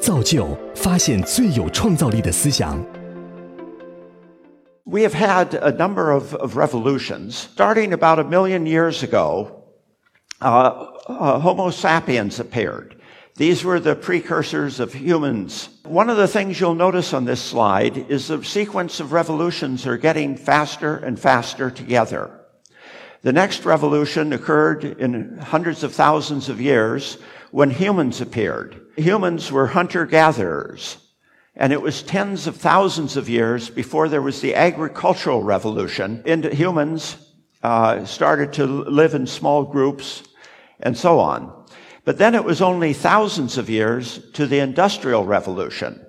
造就发现最有创造力的思想。 We have had a number of, of revolutions. Starting about a million years ago, uh, uh, Homo sapiens appeared. These were the precursors of humans. One of the things you'll notice on this slide is the sequence of revolutions are getting faster and faster together. The next revolution occurred in hundreds of thousands of years when humans appeared. Humans were hunter-gatherers. And it was tens of thousands of years before there was the agricultural revolution. And humans uh, started to live in small groups and so on. But then it was only thousands of years to the industrial revolution,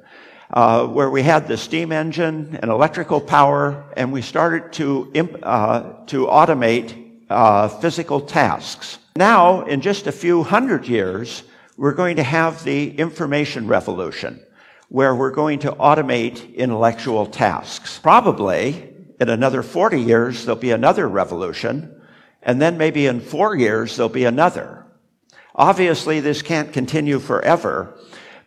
uh, where we had the steam engine and electrical power, and we started to imp- uh, to automate uh, physical tasks. Now, in just a few hundred years, we're going to have the information revolution where we're going to automate intellectual tasks. Probably in another 40 years, there'll be another revolution, and then maybe in four years, there'll be another. Obviously, this can't continue forever,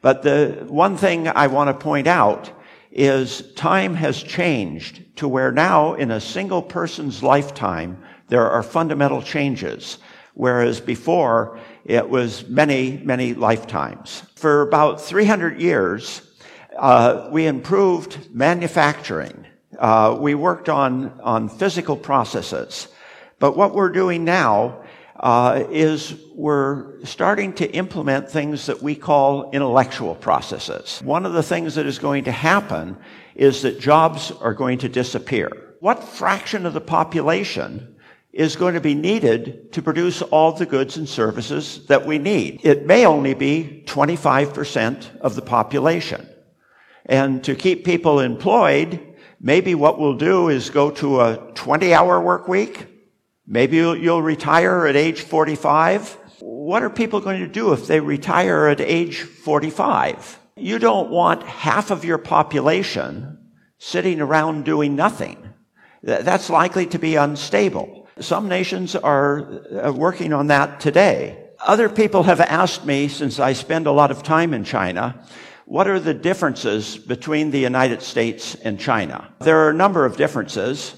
but the one thing I want to point out is time has changed to where now in a single person's lifetime, there are fundamental changes, whereas before it was many, many lifetimes. For about 300 years, uh, we improved manufacturing. Uh, we worked on, on physical processes. But what we're doing now uh, is we're starting to implement things that we call intellectual processes. One of the things that is going to happen is that jobs are going to disappear. What fraction of the population is going to be needed to produce all the goods and services that we need? It may only be 25% of the population. And to keep people employed, maybe what we'll do is go to a 20 hour work week. Maybe you'll, you'll, retire at age 45. What are people going to do if they retire at age 45? You don't want half of your population sitting around doing nothing. That's likely to be unstable. Some nations are uh, working on that today. Other people have asked me, since I spend a lot of time in China, what are the differences between the United States and China? There are a number of differences.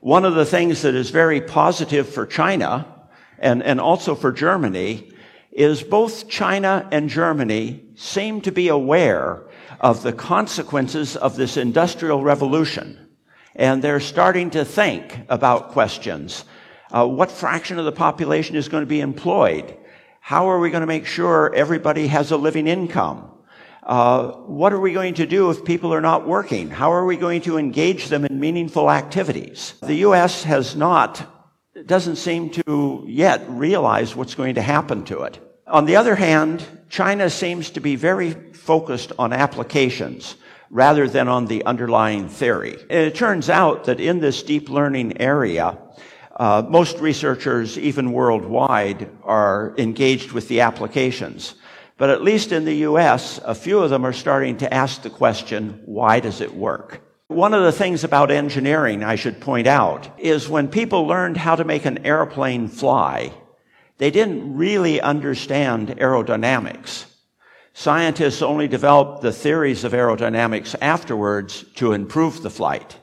One of the things that is very positive for China and, and also for Germany is both China and Germany seem to be aware of the consequences of this industrial revolution. And they're starting to think about questions. Uh, what fraction of the population is going to be employed? How are we going to make sure everybody has a living income? Uh, what are we going to do if people are not working? How are we going to engage them in meaningful activities? The U.S. has not, doesn't seem to yet realize what's going to happen to it. On the other hand, China seems to be very focused on applications rather than on the underlying theory. And it turns out that in this deep learning area, uh, most researchers, even worldwide, are engaged with the applications. But at least in the US, a few of them are starting to ask the question, why does it work? One of the things about engineering I should point out is when people learned how to make an airplane fly, they didn't really understand aerodynamics. Scientists only developed the theories of aerodynamics afterwards to improve the flight.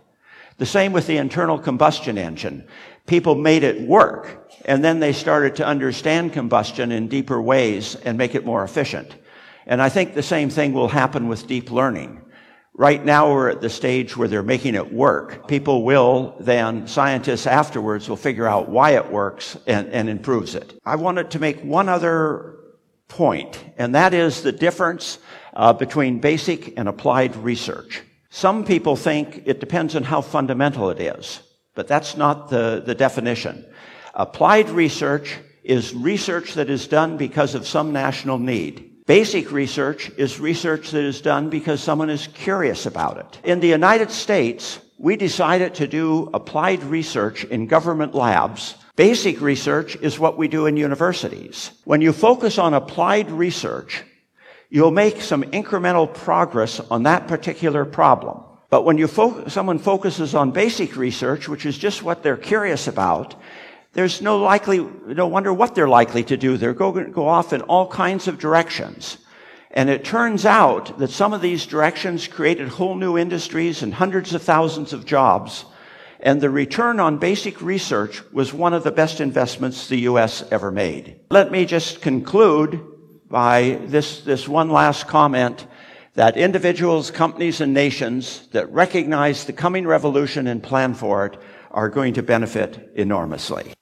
The same with the internal combustion engine. People made it work, and then they started to understand combustion in deeper ways and make it more efficient. And I think the same thing will happen with deep learning. Right now we're at the stage where they're making it work. People will then, scientists afterwards will figure out why it works and, and improves it. I wanted to make one other point, and that is the difference uh, between basic and applied research. Some people think it depends on how fundamental it is, but that's not the, the definition. Applied research is research that is done because of some national need. Basic research is research that is done because someone is curious about it. In the United States, we decided to do applied research in government labs. Basic research is what we do in universities. When you focus on applied research, you'll make some incremental progress on that particular problem. But when you fo- someone focuses on basic research, which is just what they're curious about, there's no likely, no wonder what they're likely to do. They're going to go off in all kinds of directions. And it turns out that some of these directions created whole new industries and hundreds of thousands of jobs. And the return on basic research was one of the best investments the U.S. ever made. Let me just conclude by this, this one last comment that individuals, companies, and nations that recognize the coming revolution and plan for it are going to benefit enormously.